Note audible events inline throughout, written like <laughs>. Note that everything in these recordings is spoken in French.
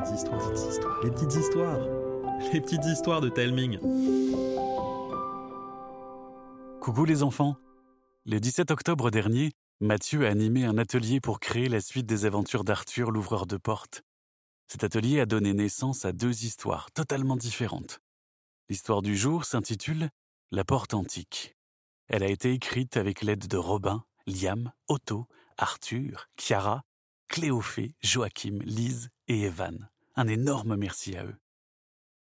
petites histoires, les petites histoires, les petites histoires de Telming. Coucou les enfants Le 17 octobre dernier, Mathieu a animé un atelier pour créer la suite des aventures d'Arthur, l'ouvreur de portes. Cet atelier a donné naissance à deux histoires totalement différentes. L'histoire du jour s'intitule La porte antique. Elle a été écrite avec l'aide de Robin, Liam, Otto, Arthur, Chiara, Cléophée, Joachim, Lise et Evan. Un énorme merci à eux.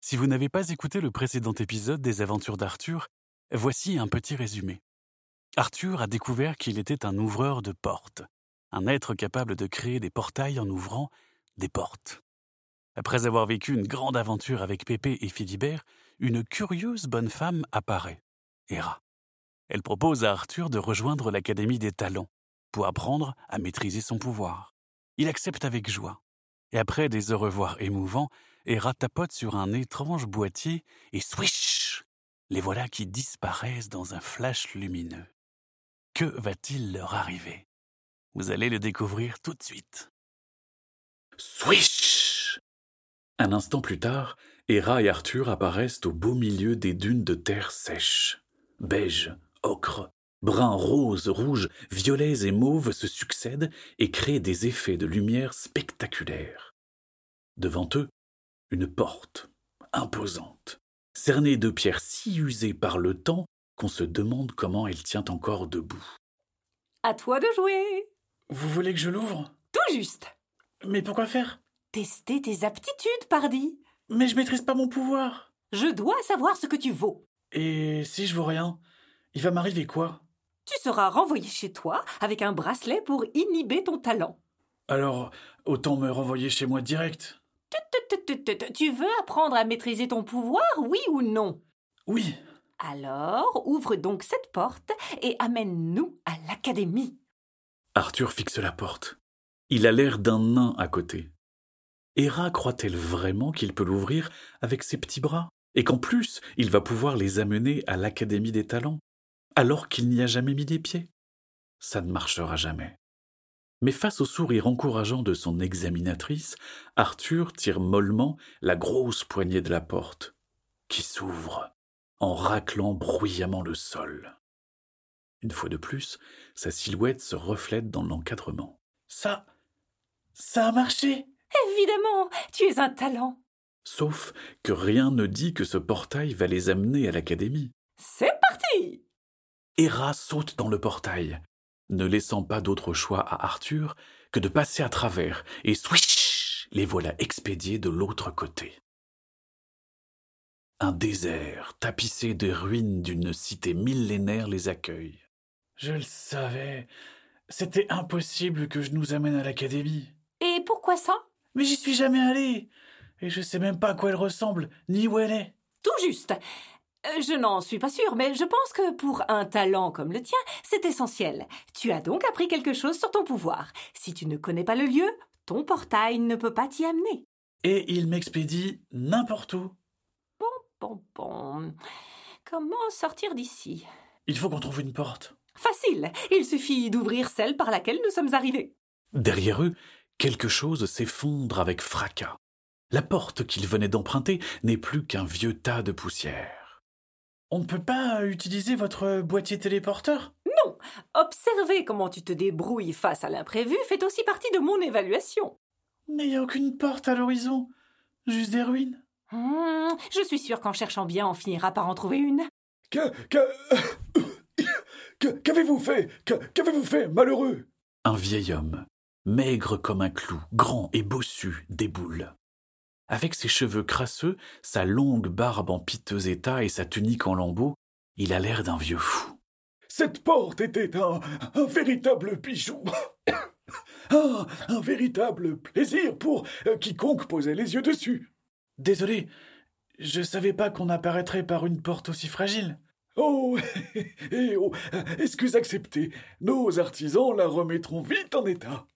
Si vous n'avez pas écouté le précédent épisode des aventures d'Arthur, voici un petit résumé. Arthur a découvert qu'il était un ouvreur de portes, un être capable de créer des portails en ouvrant des portes. Après avoir vécu une grande aventure avec Pépé et Philibert, une curieuse bonne femme apparaît, Hera. Elle propose à Arthur de rejoindre l'Académie des Talents pour apprendre à maîtriser son pouvoir. Il accepte avec joie. Et après des au revoir émouvants, Hera tapote sur un étrange boîtier et swish Les voilà qui disparaissent dans un flash lumineux. Que va-t-il leur arriver? Vous allez le découvrir tout de suite. Swish Un instant plus tard, Hera et Arthur apparaissent au beau milieu des dunes de terre sèche. Beige, ocre, brun, rose, rouge, violets et mauves se succèdent et créent des effets de lumière spectaculaires. Devant eux, une porte, imposante, cernée de pierres si usées par le temps qu'on se demande comment elle tient encore debout. À toi de jouer. Vous voulez que je l'ouvre? Tout juste. Mais pourquoi faire? Tester tes aptitudes, pardi. Mais je maîtrise pas mon pouvoir. Je dois savoir ce que tu vaux. Et si je vaux rien, il va m'arriver quoi? Tu seras renvoyé chez toi avec un bracelet pour inhiber ton talent. Alors, autant me renvoyer chez moi direct. Tu veux apprendre à maîtriser ton pouvoir, oui ou non? Oui. Alors, ouvre donc cette porte et amène-nous à l'académie. Arthur fixe la porte. Il a l'air d'un nain à côté. Hera croit-elle vraiment qu'il peut l'ouvrir avec ses petits bras? Et qu'en plus il va pouvoir les amener à l'Académie des talents? Alors qu'il n'y a jamais mis les pieds Ça ne marchera jamais. Mais face au sourire encourageant de son examinatrice, Arthur tire mollement la grosse poignée de la porte, qui s'ouvre en raclant bruyamment le sol. Une fois de plus, sa silhouette se reflète dans l'encadrement. Ça. ça a marché Évidemment, tu es un talent. Sauf que rien ne dit que ce portail va les amener à l'académie. C'est parti Hera saute dans le portail, ne laissant pas d'autre choix à Arthur que de passer à travers, et swish Les voilà expédiés de l'autre côté. Un désert tapissé de ruines d'une cité millénaire les accueille. Je le savais. C'était impossible que je nous amène à l'académie. Et pourquoi ça? Mais j'y suis jamais allé. Et je sais même pas à quoi elle ressemble, ni où elle est. Tout juste. Euh, Je n'en suis pas sûre, mais je pense que pour un talent comme le tien, c'est essentiel. Tu as donc appris quelque chose sur ton pouvoir. Si tu ne connais pas le lieu, ton portail ne peut pas t'y amener. Et il m'expédie n'importe où. Bon, bon. Comment sortir d'ici? Il faut qu'on trouve une porte. Facile. Il suffit d'ouvrir celle par laquelle nous sommes arrivés. Derrière eux, quelque chose s'effondre avec fracas. La porte qu'ils venaient d'emprunter n'est plus qu'un vieux tas de poussière. On ne peut pas utiliser votre boîtier téléporteur? Non. Observer comment tu te débrouilles face à l'imprévu fait aussi partie de mon évaluation. Mais il n'y a aucune porte à l'horizon. Juste des ruines. Hmm, je suis sûre qu'en cherchant bien, on finira par en trouver une. Que. Que. <coughs> que- Qu'avez-vous fait? Que- Qu'avez-vous fait, malheureux? Un vieil homme, maigre comme un clou, grand et bossu, déboule. Avec ses cheveux crasseux, sa longue barbe en piteux état et sa tunique en lambeaux, il a l'air d'un vieux fou. Cette porte était un, un véritable bijou. <coughs> un, un véritable plaisir pour euh, quiconque posait les yeux dessus. Désolé, je savais pas qu'on apparaîtrait par une porte aussi fragile. Oh, <laughs> et oh, excuse acceptée. Nos artisans la remettront vite en état.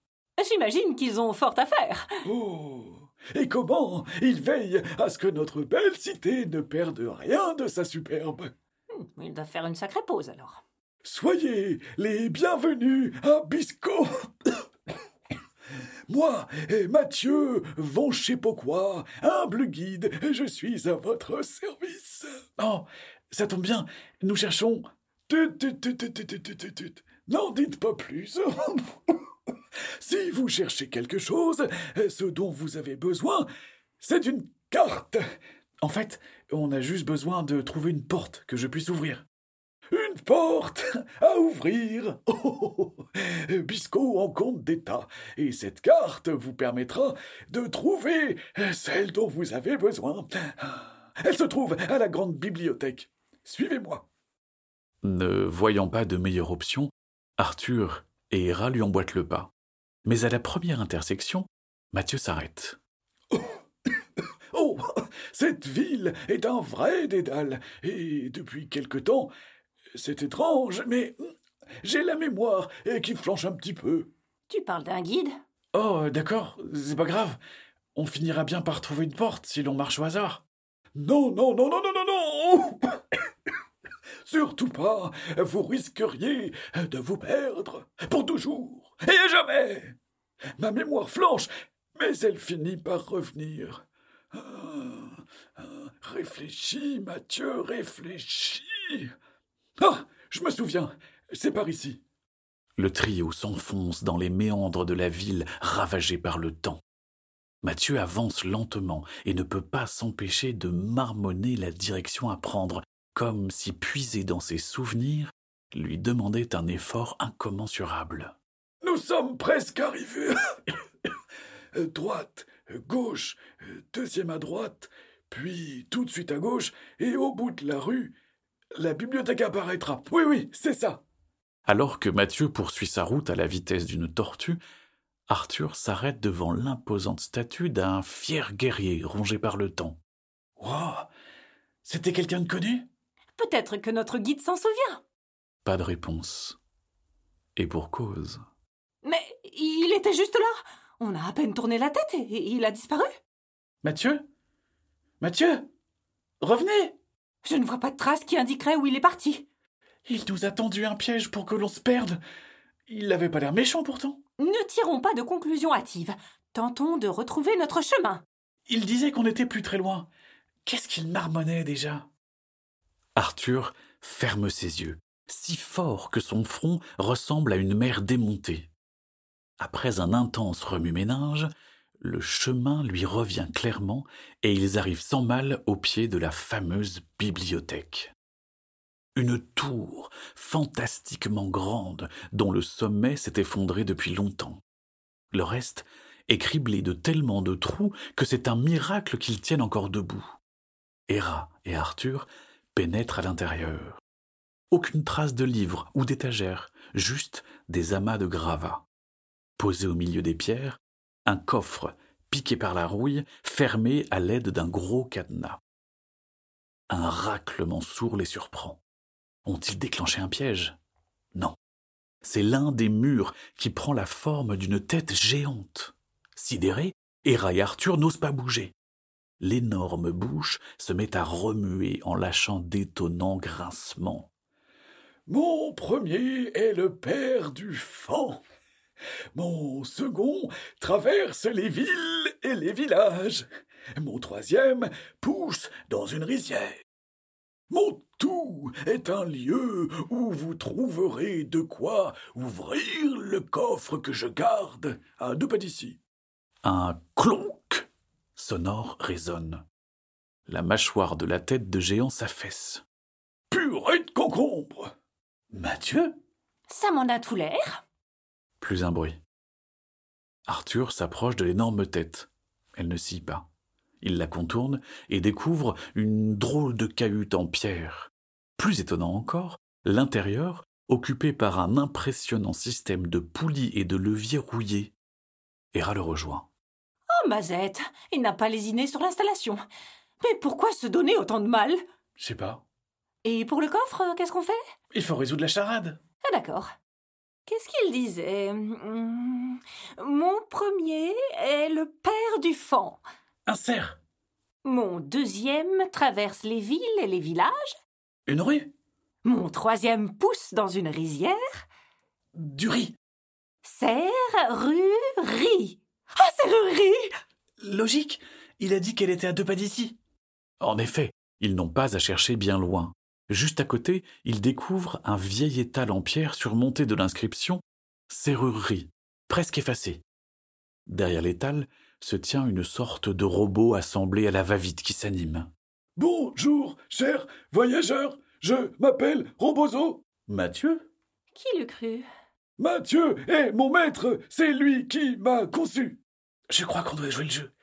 J'imagine qu'ils ont fort à faire. Oh, et comment ils veillent à ce que notre belle cité ne perde rien de sa superbe? Hmm, Ils doivent faire une sacrée pause alors. Soyez les bienvenus à Bisco. <coughs> Moi, Mathieu von Chepoquois, humble guide, je suis à votre service. Oh, ça tombe bien, nous cherchons. N'en dites pas plus. <laughs> si vous cherchez quelque chose, ce dont vous avez besoin, c'est une carte. En fait, on a juste besoin de trouver une porte que je puisse ouvrir. Une porte à ouvrir. <laughs> Oh, Bisco en compte d'État. Et cette carte vous permettra de trouver celle dont vous avez besoin. Elle se trouve à la grande bibliothèque. Suivez-moi. Ne voyant pas de meilleure option, Arthur et Hera lui emboîtent le pas. Mais à la première intersection, Mathieu s'arrête. <coughs> Oh, cette ville est un vrai dédale, et depuis quelque temps, c'est étrange, mais j'ai la mémoire qui flanche un petit peu. Tu parles d'un guide? Oh, d'accord, c'est pas grave. On finira bien par trouver une porte si l'on marche au hasard. Non, non, non, non, non, non, non <coughs> Surtout pas, vous risqueriez de vous perdre pour toujours et jamais. Ma mémoire flanche, mais elle finit par revenir. Ah, réfléchis, Mathieu, réfléchis. Ah, je me souviens, c'est par ici. Le trio s'enfonce dans les méandres de la ville ravagée par le temps. Mathieu avance lentement et ne peut pas s'empêcher de marmonner la direction à prendre, comme si puiser dans ses souvenirs lui demandait un effort incommensurable. Nous sommes presque arrivés. <coughs> droite, gauche, deuxième à droite, puis tout de suite à gauche, et au bout de la rue, la bibliothèque apparaîtra. Oui, oui, c'est ça. Alors que Mathieu poursuit sa route à la vitesse d'une tortue, Arthur s'arrête devant l'imposante statue d'un fier guerrier rongé par le temps. Wow C'était quelqu'un de connu? Peut-être que notre guide s'en souvient. Pas de réponse. Et pour cause. Il était juste là. On a à peine tourné la tête et il a disparu. Mathieu? Mathieu? Revenez Je ne vois pas de trace qui indiquerait où il est parti. Il nous a tendu un piège pour que l'on se perde. Il n'avait pas l'air méchant pourtant. Ne tirons pas de conclusions hâtives. Tentons de retrouver notre chemin. Il disait qu'on n'était plus très loin. Qu'est-ce qu'il marmonnait déjà? Arthur ferme ses yeux, si fort que son front ressemble à une mer démontée. Après un intense remue-ménage, le chemin lui revient clairement et ils arrivent sans mal au pied de la fameuse bibliothèque. Une tour fantastiquement grande dont le sommet s'est effondré depuis longtemps. Le reste est criblé de tellement de trous que c'est un miracle qu'ils tiennent encore debout. Héra et Arthur pénètrent à l'intérieur. Aucune trace de livres ou d'étagères, juste des amas de gravats. Posé au milieu des pierres, un coffre piqué par la rouille, fermé à l'aide d'un gros cadenas. Un raclement sourd les surprend. Ont-ils déclenché un piège? Non. C'est l'un des murs qui prend la forme d'une tête géante. Sidérés, Héra et Arthur n'osent pas bouger. L'énorme bouche se met à remuer en lâchant d'étonnants grincements. Mon premier est le père du fan. Mon second traverse les villes et les villages. Mon troisième pousse dans une rizière. Mon tout est un lieu où vous trouverez de quoi ouvrir le coffre que je garde à deux pas d'ici. Un clonk sonore résonne. La mâchoire de la tête de géant s'affaisse. Purée de concombre Mathieu? Ça m'en a tout l'air. Plus un bruit. Arthur s'approche de l'énorme tête. Elle ne scie pas. Il la contourne et découvre une drôle de cahute en pierre. Plus étonnant encore, l'intérieur, occupé par un impressionnant système de poulies et de leviers rouillés. Héra le rejoint. Oh, Mazette, il n'a pas lésiné sur l'installation. Mais pourquoi se donner autant de mal? Je sais pas. Et pour le coffre, qu'est-ce qu'on fait? Il faut résoudre la charade. Ah, d'accord. Qu'est-ce qu'il disait? Hum, Mon premier est le père du fan. Un cerf Mon deuxième traverse les villes et les villages. Une rue Mon troisième pousse dans une rizière. Du riz Serre, rue, riz. Ah, serrurerie Logique, il a dit qu'elle était à deux pas d'ici. En effet, ils n'ont pas à chercher bien loin. Juste à côté, ils découvrent un vieil étal en pierre surmonté de l'inscription Serrurerie, presque effacée. Derrière l'étal se tient une sorte de robot assemblé à la va-vite qui s'anime. Bonjour, cher voyageur, je m'appelle Robozo. Mathieu? Qui l'eût cru Mathieu est mon maître, c'est lui qui m'a conçu. Je crois qu'on doit jouer le jeu.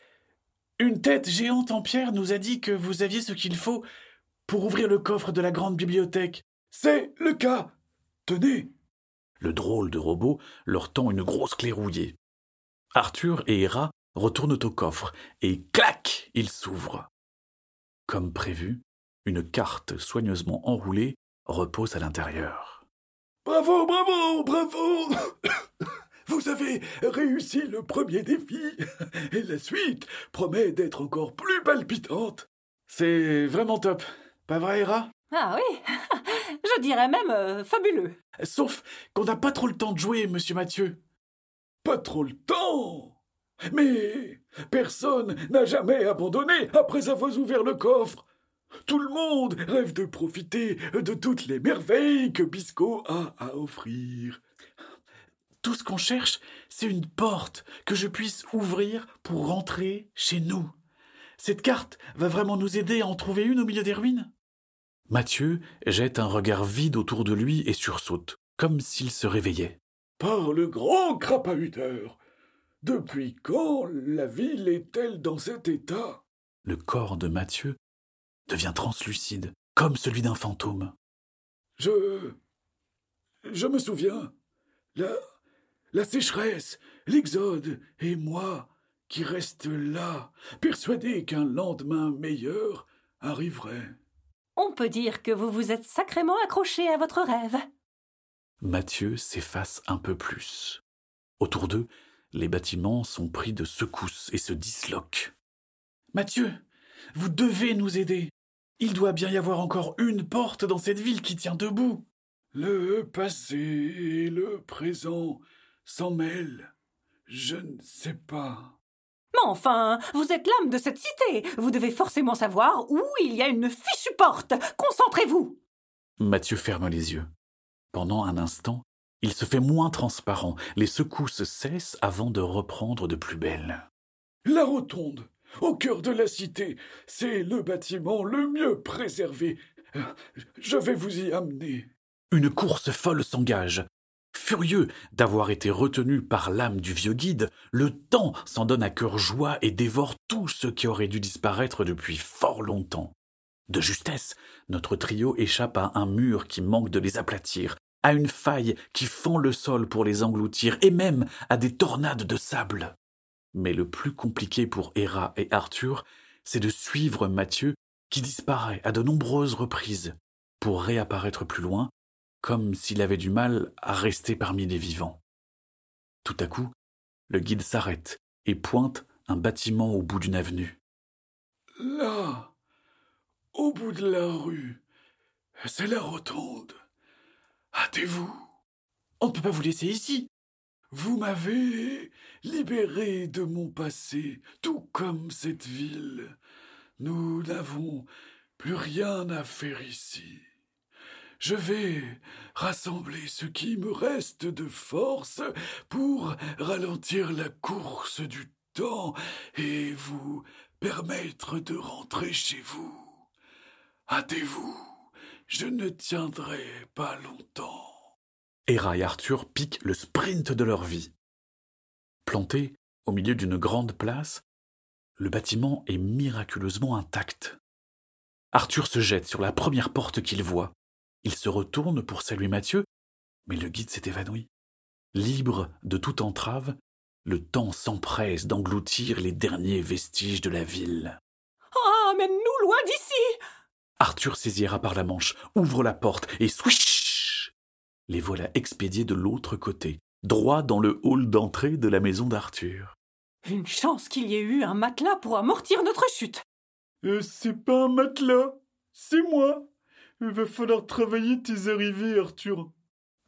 Une tête géante en pierre nous a dit que vous aviez ce qu'il faut pour ouvrir le coffre de la grande bibliothèque. C'est le cas. Tenez. Le drôle de robot leur tend une grosse clé rouillée. Arthur et Hera retournent au coffre et clac, il s'ouvre. Comme prévu, une carte soigneusement enroulée repose à l'intérieur. Bravo, bravo, bravo <coughs> Vous avez réussi le premier défi et la suite promet d'être encore plus palpitante. C'est vraiment top. Pas vrai, Hera? Ah oui, <laughs> je dirais même euh, fabuleux. Sauf qu'on n'a pas trop le temps de jouer, monsieur Mathieu. Pas trop le temps mais personne n'a jamais abandonné après avoir ouvert le coffre. Tout le monde rêve de profiter de toutes les merveilles que Bisco a à offrir. Tout ce qu'on cherche, c'est une porte que je puisse ouvrir pour rentrer chez nous. Cette carte va vraiment nous aider à en trouver une au milieu des ruines? Mathieu jette un regard vide autour de lui et sursaute, comme s'il se réveillait. Par le grand crapahuteur depuis quand la ville est-elle dans cet état? Le corps de Mathieu devient translucide, comme celui d'un fantôme. Je. Je me souviens. La. La sécheresse, l'exode, et moi, qui reste là, persuadé qu'un lendemain meilleur arriverait. On peut dire que vous vous êtes sacrément accroché à votre rêve. Mathieu s'efface un peu plus. Autour d'eux, les bâtiments sont pris de secousses et se disloquent. Mathieu, vous devez nous aider. Il doit bien y avoir encore une porte dans cette ville qui tient debout. Le passé et le présent s'en mêlent. Je ne sais pas. Mais enfin, vous êtes l'âme de cette cité. Vous devez forcément savoir où il y a une fichue porte. Concentrez-vous. Mathieu ferme les yeux. Pendant un instant, il se fait moins transparent, les secousses cessent avant de reprendre de plus belle. La rotonde, au cœur de la cité, c'est le bâtiment le mieux préservé. Je vais vous y amener. Une course folle s'engage. Furieux d'avoir été retenu par l'âme du vieux guide, le temps s'en donne à cœur joie et dévore tout ce qui aurait dû disparaître depuis fort longtemps. De justesse, notre trio échappe à un mur qui manque de les aplatir, à une faille qui fend le sol pour les engloutir, et même à des tornades de sable. Mais le plus compliqué pour Héra et Arthur, c'est de suivre Mathieu, qui disparaît à de nombreuses reprises, pour réapparaître plus loin, comme s'il avait du mal à rester parmi les vivants. Tout à coup, le guide s'arrête et pointe un bâtiment au bout d'une avenue. Là, au bout de la rue, c'est la rotonde. Hâtez-vous. On ne peut pas vous laisser ici. Vous m'avez libéré de mon passé, tout comme cette ville. Nous n'avons plus rien à faire ici. Je vais rassembler ce qui me reste de force pour ralentir la course du temps et vous permettre de rentrer chez vous. Hâtez-vous. Je ne tiendrai pas longtemps. Hera et Arthur piquent le sprint de leur vie. Planté au milieu d'une grande place, le bâtiment est miraculeusement intact. Arthur se jette sur la première porte qu'il voit. Il se retourne pour saluer Mathieu, mais le guide s'est évanoui. Libre de toute entrave, le temps s'empresse d'engloutir les derniers vestiges de la ville. Ah, mais nous loin d'ici Arthur saisira par la manche, ouvre la porte et swish Les voilà expédiés de l'autre côté, droit dans le hall d'entrée de la maison d'Arthur. Une chance qu'il y ait eu un matelas pour amortir notre chute. Euh, c'est pas un matelas, c'est moi. Il va falloir travailler tes arrivées, Arthur.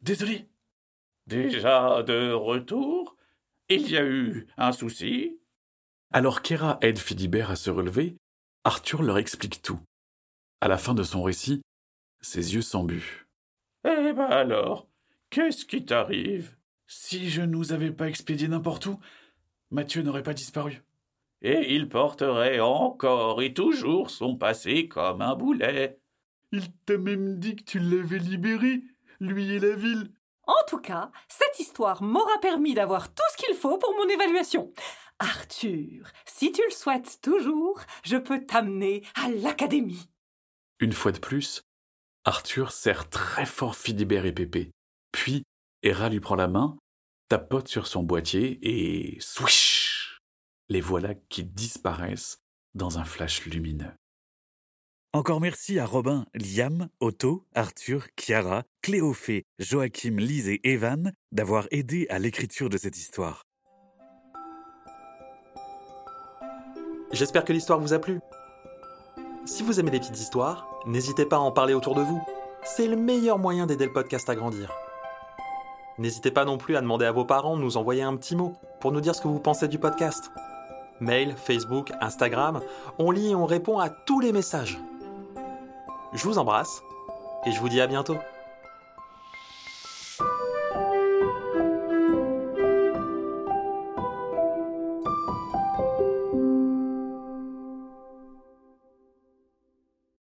Désolé. Déjà de retour Il y a eu un souci Alors qu'Héra aide Philibert à se relever, Arthur leur explique tout. À la fin de son récit, ses yeux s'embuent. Eh ben alors, qu'est-ce qui t'arrive? Si je ne nous avais pas expédié n'importe où, Mathieu n'aurait pas disparu. Et il porterait encore et toujours son passé comme un boulet. Il t'a même dit que tu l'avais libéré, lui et la ville. En tout cas, cette histoire m'aura permis d'avoir tout ce qu'il faut pour mon évaluation. Arthur, si tu le souhaites toujours, je peux t'amener à l'académie. Une fois de plus, Arthur serre très fort Philibert et Pépé. Puis, Héra lui prend la main, tapote sur son boîtier et swish Les voilà qui disparaissent dans un flash lumineux. Encore merci à Robin, Liam, Otto, Arthur, Chiara, Cléophée, Joachim, Lise et Evan d'avoir aidé à l'écriture de cette histoire. J'espère que l'histoire vous a plu. Si vous aimez les petites histoires, n'hésitez pas à en parler autour de vous. C'est le meilleur moyen d'aider le podcast à grandir. N'hésitez pas non plus à demander à vos parents de nous envoyer un petit mot pour nous dire ce que vous pensez du podcast. Mail, Facebook, Instagram, on lit et on répond à tous les messages. Je vous embrasse et je vous dis à bientôt.